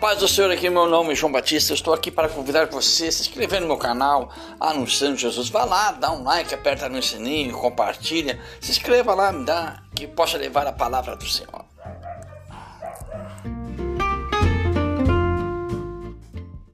paz do Senhor, aqui meu nome é João Batista. Eu estou aqui para convidar você a se inscrever no meu canal, anunciando Jesus. Vá lá, dá um like, aperta no sininho, compartilha, se inscreva lá, me dá que possa levar a palavra do Senhor.